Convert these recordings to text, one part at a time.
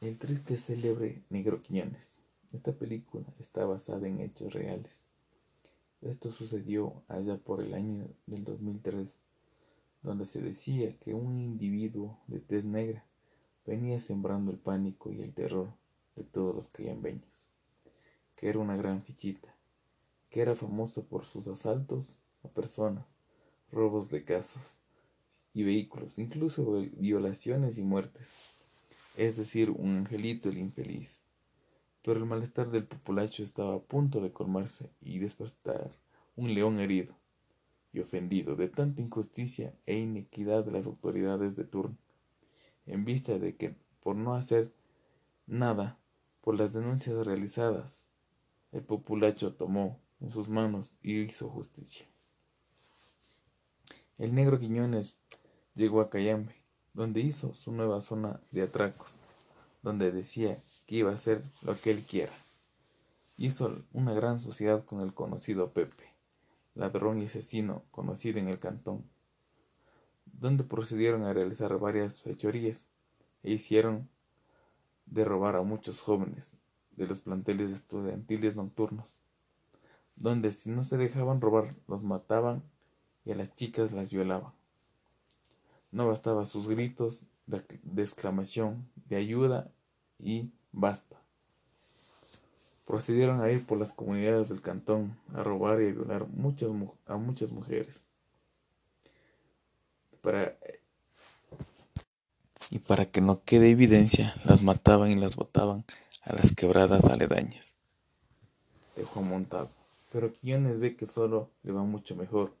El triste célebre Negro Quiñones. Esta película está basada en hechos reales. Esto sucedió allá por el año del 2003, donde se decía que un individuo de tez negra venía sembrando el pánico y el terror de todos los cayambeños, que era una gran fichita, que era famoso por sus asaltos a personas, robos de casas y vehículos, incluso violaciones y muertes es decir, un angelito el infeliz. Pero el malestar del populacho estaba a punto de colmarse y despertar un león herido y ofendido de tanta injusticia e inequidad de las autoridades de turno, en vista de que, por no hacer nada por las denuncias realizadas, el populacho tomó en sus manos y hizo justicia. El negro Quiñones llegó a Cayambe donde hizo su nueva zona de atracos, donde decía que iba a hacer lo que él quiera. Hizo una gran sociedad con el conocido Pepe, ladrón y asesino conocido en el cantón, donde procedieron a realizar varias fechorías e hicieron de robar a muchos jóvenes de los planteles estudiantiles nocturnos, donde si no se dejaban robar los mataban y a las chicas las violaban. No bastaba sus gritos de, exclamación, de ayuda y basta. Procedieron a ir por las comunidades del cantón a robar y a violar muchas, a muchas mujeres. Para, y para que no quede evidencia, las mataban y las botaban a las quebradas aledañas. Dejó montado. Pero Quiones ve que solo le va mucho mejor.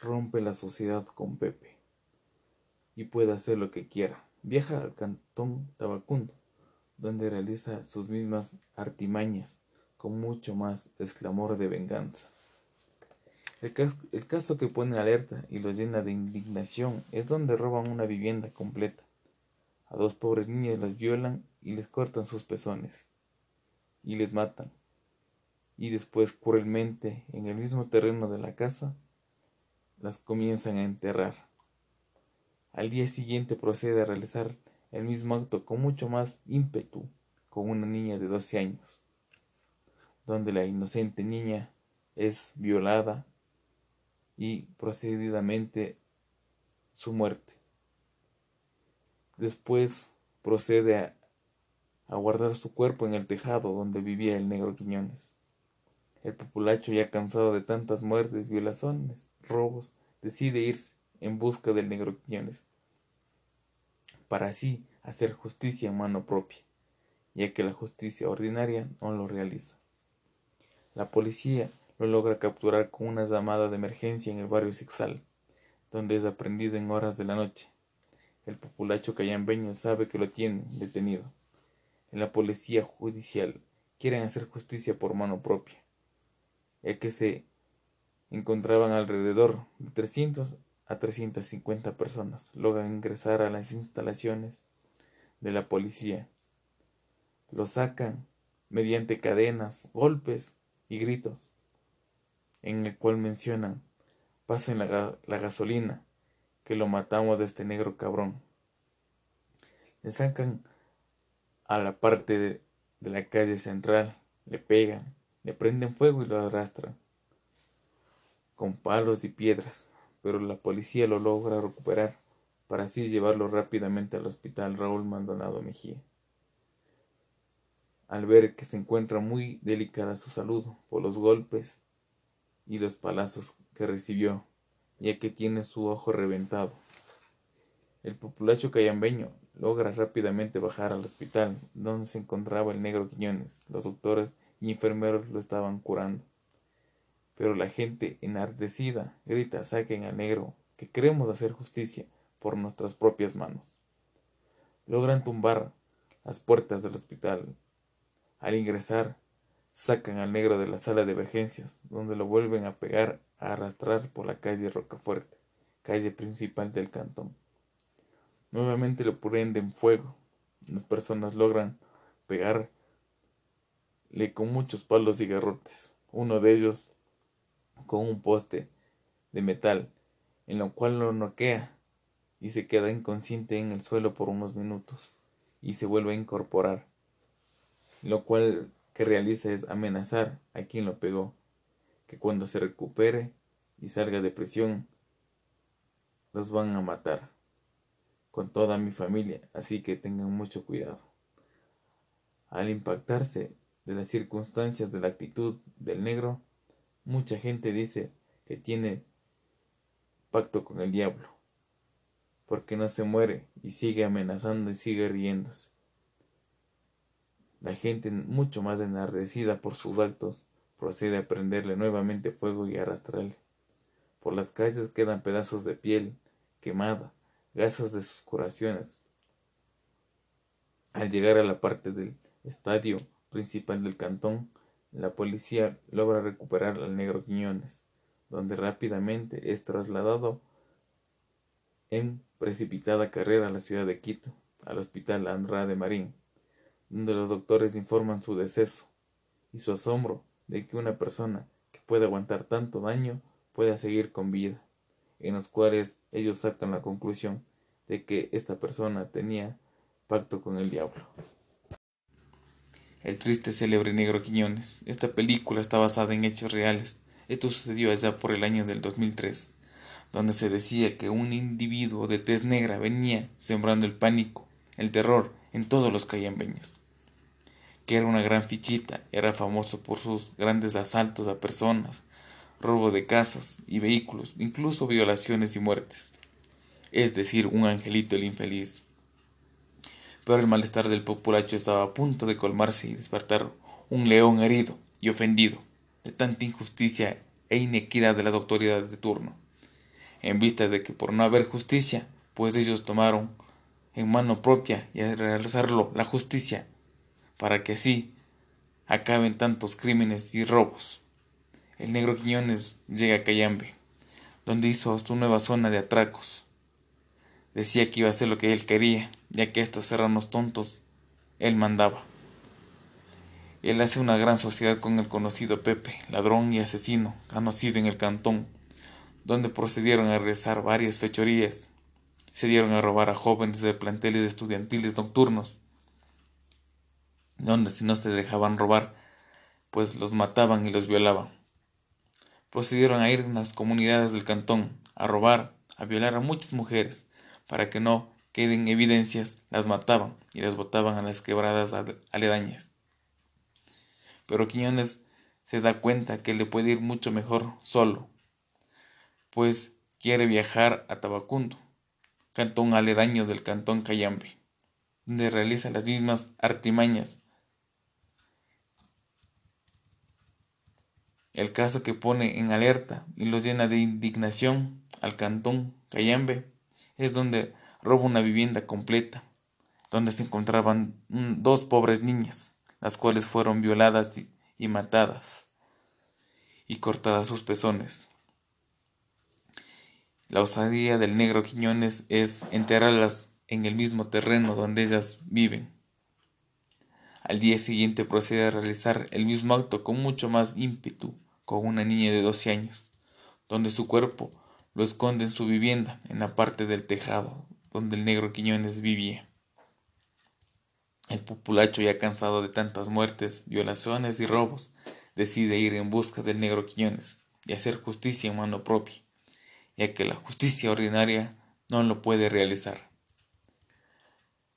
Rompe la sociedad con Pepe y puede hacer lo que quiera. Viaja al cantón Tabacundo, donde realiza sus mismas artimañas con mucho más exclamor de venganza. El caso, el caso que pone alerta y los llena de indignación es donde roban una vivienda completa. A dos pobres niñas las violan y les cortan sus pezones y les matan. Y después cruelmente en el mismo terreno de la casa las comienzan a enterrar. Al día siguiente procede a realizar el mismo acto con mucho más ímpetu con una niña de 12 años, donde la inocente niña es violada y procedidamente su muerte. Después procede a, guardar su cuerpo en el tejado donde vivía el negro Quiñones. El populacho, ya cansado de tantas muertes, violaciones, robos, decide irse en busca del negro Quiñones, para así hacer justicia en mano propia, ya que la justicia ordinaria no lo realiza. La policía lo logra capturar con una llamada de emergencia en el barrio Sixal, donde es aprendido en horas de la noche. El populacho cayambeño sabe que lo tiene detenido. En la policía judicial quieren hacer justicia por mano propia, ya que se encontraban alrededor de 300 a 350 personas logran ingresar a las instalaciones de la policía. Lo sacan mediante cadenas, golpes y gritos, en el cual mencionan, pasen la, gasolina, que lo matamos de este negro cabrón. Le sacan a la parte de la calle central, le pegan, le prenden fuego y lo arrastran con palos y piedras pero la policía lo logra recuperar para así llevarlo rápidamente al hospital Raúl Maldonado Mejía. Al ver que se encuentra muy delicada su salud por los golpes y los palazos que recibió, ya que tiene su ojo reventado. El populacho cayambeño logra rápidamente bajar al hospital donde se encontraba el negro Quiñones. Los doctores y enfermeros lo estaban curando. Pero la gente enardecida grita, saquen al negro, que queremos hacer justicia por nuestras propias manos. Logran tumbar las puertas del hospital. Al ingresar, sacan al negro de la sala de emergencias, donde lo vuelven a pegar, a arrastrar por la calle Rocafuerte, calle principal del cantón. Nuevamente lo prenden fuego. Las personas logran pegarle con muchos palos y garrotes. Uno de ellos con un poste de metal, en lo cual lo noquea y se queda inconsciente en el suelo por unos minutos. y se vuelve a incorporar. Lo cual que realiza es amenazar a quien lo pegó, que cuando se recupere y salga de prisión, los van a matar con toda mi familia, así que tengan mucho cuidado. Al impactarse de las circunstancias de la actitud del negro, mucha gente dice que tiene pacto con el diablo, porque no se muere y sigue amenazando y sigue riéndose. La gente mucho más enardecida por sus actos procede a prenderle nuevamente fuego y arrastrarle. Por las calles quedan pedazos de piel quemada, gasas de sus curaciones. Al llegar a la parte del estadio principal del cantón, la policía logra recuperar al negro Quiñones, donde rápidamente es trasladado en precipitada carrera a la ciudad de Quito, al hospital Andrade Marín, donde los doctores informan su deceso y su asombro de que una persona que puede aguantar tanto daño pueda seguir con vida, en los cuales ellos sacan la conclusión de que esta persona tenía pacto con el diablo. El triste célebre negro Quiñones. Esta película está basada en hechos reales. Esto sucedió allá por el año del 2003, donde se decía que un individuo de tez negra venía sembrando el pánico, el terror en todos los cayambeños. Que era una gran fichita, era famoso por sus grandes asaltos a personas, robo de casas y vehículos, incluso violaciones y muertes. Es decir, un angelito el infeliz. Pero el malestar del populacho estaba a punto de colmarse y despertar un león herido y ofendido de tanta injusticia e inequidad de las autoridades de turno, en vista de que por no haber justicia, pues ellos tomaron en mano propia y a realizarlo la justicia, para que así acaben tantos crímenes y robos el negro Quiñones llega a Cayambe, donde hizo su nueva zona de atracos. Decía que iba a hacer lo que él quería, ya que estos serranos tontos él mandaba. Él hace una gran sociedad con el conocido Pepe, ladrón y asesino, conocido en el cantón, donde procedieron a realizar varias fechorías. Se dieron a robar a jóvenes de planteles estudiantiles nocturnos, donde si no se dejaban robar, pues los mataban y los violaban procedieron a ir en las comunidades del cantón, a robar, a violar a muchas mujeres, para que no queden evidencias, las mataban y las botaban a las quebradas aledañas. Pero Quiñones se da cuenta que le puede ir mucho mejor solo, pues quiere viajar a Tabacundo, cantón aledaño del cantón Cayambe, donde realiza las mismas artimañas el caso que pone en alerta y los llena de indignación al cantón Cayambe es donde roba una vivienda completa, donde se encontraban dos pobres niñas, las cuales fueron violadas y, matadas y cortadas sus pezones. La osadía del negro Quiñones es enterrarlas en el mismo terreno donde ellas viven. Al día siguiente procede a realizar el mismo acto con mucho más ímpetu con una niña de 12 años, donde su cuerpo lo esconde en su vivienda, en la parte del tejado donde el negro Quiñones vivía. El populacho, ya cansado de tantas muertes, violaciones y robos, decide ir en busca del negro Quiñones y hacer justicia en mano propia, ya que la justicia ordinaria no lo puede realizar.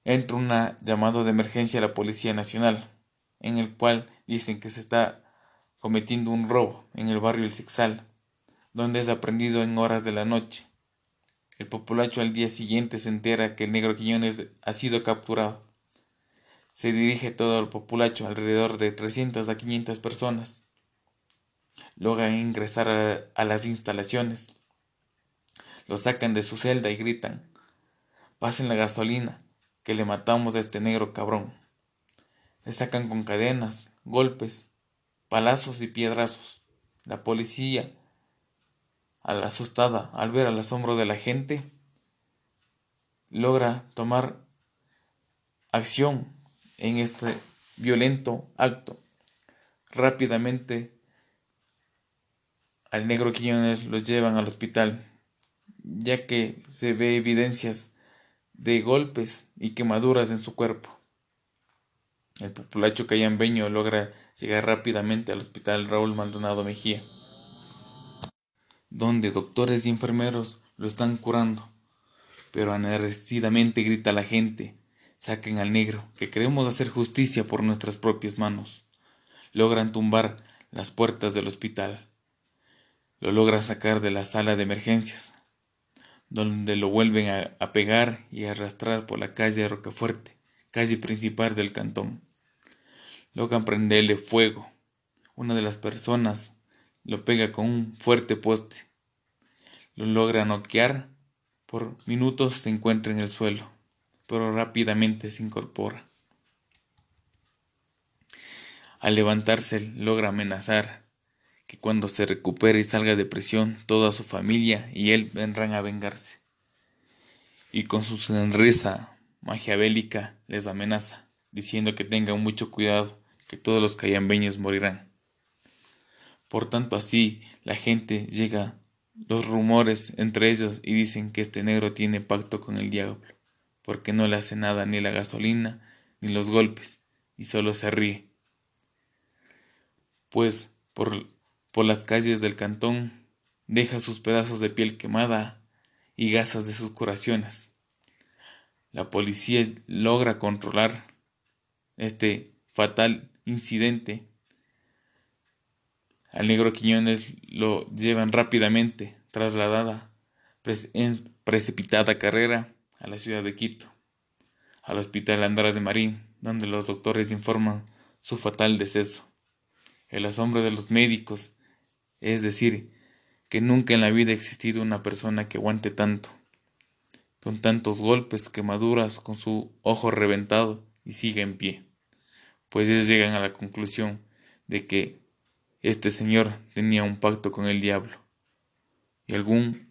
Entra un llamado de emergencia a la Policía Nacional, en el cual dicen que se está cometiendo un robo en el barrio El Sexal, donde es aprendido en horas de la noche. El populacho al día siguiente se entera que el negro Quiñones ha sido capturado. Se dirige todo el populacho, alrededor de 300 a 500 personas. Logra ingresar a, a las instalaciones. Lo sacan de su celda y gritan, pasen la gasolina, que le matamos a este negro cabrón. Le sacan con cadenas, golpes, palazos y piedrazos. La policía, al asustada al ver el asombro de la gente, logra tomar acción en este violento acto. Rápidamente al negro Quiñones lo llevan al hospital, ya que se ve evidencias de golpes y quemaduras en su cuerpo. El populacho cayambeño logra llegar rápidamente al hospital Raúl Maldonado Mejía, donde doctores y enfermeros lo están curando. Pero enardecidamente grita la gente, saquen al negro, que queremos hacer justicia por nuestras propias manos. Logran tumbar las puertas del hospital. Lo logra sacar de la sala de emergencias, donde lo vuelven a, pegar y arrastrar por la calle Rocafuerte, calle principal del cantón. Logran prenderle fuego. Una de las personas lo pega con un fuerte poste. Lo logra noquear. Por minutos se encuentra en el suelo, pero rápidamente se incorpora. Al levantarse logra amenazar que cuando se recupere y salga de prisión, toda su familia y él vendrán a vengarse. Y con su sonrisa maquiavélica les amenaza, diciendo que tengan mucho cuidado, que todos los cayambeños morirán. Por tanto así la gente llega los rumores entre ellos y dicen que este negro tiene pacto con el diablo, porque no le hace nada ni la gasolina ni los golpes, y solo se ríe pues por, por las calles del cantón deja sus pedazos de piel quemada y gasas de sus curaciones. La policía logra controlar este fatal incidente. Al negro Quiñones lo llevan rápidamente, trasladada en precipitada carrera a la ciudad de Quito, al hospital Andrade Marín, donde los doctores informan su fatal deceso. El asombro de los médicos, es decir, que nunca en la vida ha existido una persona que aguante tanto, con tantos golpes, quemaduras, con su ojo reventado y siga en pie, pues ellos llegan a la conclusión de que este señor tenía un pacto con el diablo y algún